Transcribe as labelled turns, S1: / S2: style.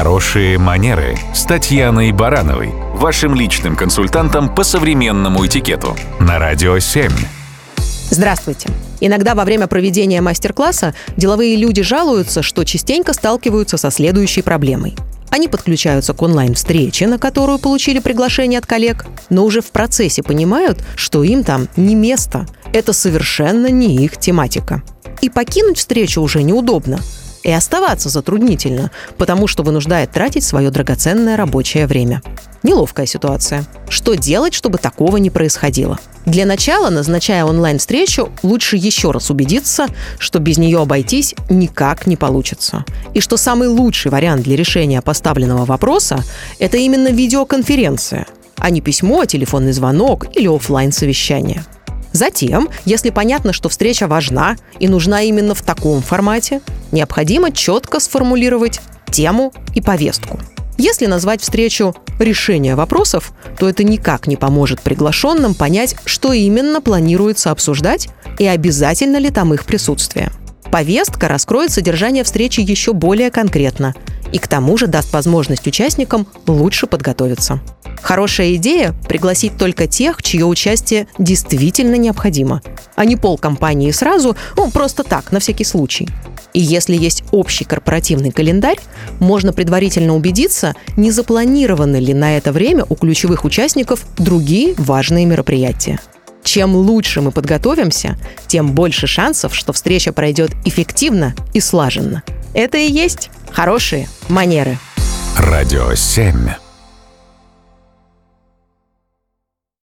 S1: Хорошие манеры с Татьяной Барановой, вашим личным консультантом по современному этикету на Радио 7.
S2: Здравствуйте. Иногда во время проведения мастер-класса деловые люди жалуются, что частенько сталкиваются со следующей проблемой. Они подключаются к онлайн-встрече, на которую получили приглашение от коллег, но уже в процессе понимают, что им там не место. Это совершенно не их тематика. И покинуть встречу уже неудобно – и оставаться затруднительно, потому что вынуждает тратить свое драгоценное рабочее время. Неловкая ситуация. Что делать, чтобы такого не происходило? Для начала, назначая онлайн-встречу, лучше еще раз убедиться, что без нее обойтись никак не получится. И что самый лучший вариант для решения поставленного вопроса – это именно видеоконференция, а не письмо, телефонный звонок или офлайн совещание Затем, если понятно, что встреча важна и нужна именно в таком формате, необходимо четко сформулировать тему и повестку. Если назвать встречу «решение вопросов», то это никак не поможет приглашенным понять, что именно планируется обсуждать и обязательно ли там их присутствие. Повестка раскроет содержание встречи еще более конкретно и к тому же даст возможность участникам лучше подготовиться. Хорошая идея – пригласить только тех, чье участие действительно необходимо, а не пол компании сразу, ну, просто так, на всякий случай. И если есть общий корпоративный календарь, можно предварительно убедиться, не запланированы ли на это время у ключевых участников другие важные мероприятия. Чем лучше мы подготовимся, тем больше шансов, что встреча пройдет эффективно и слаженно. Это и есть хорошие манеры.
S1: Радио 7.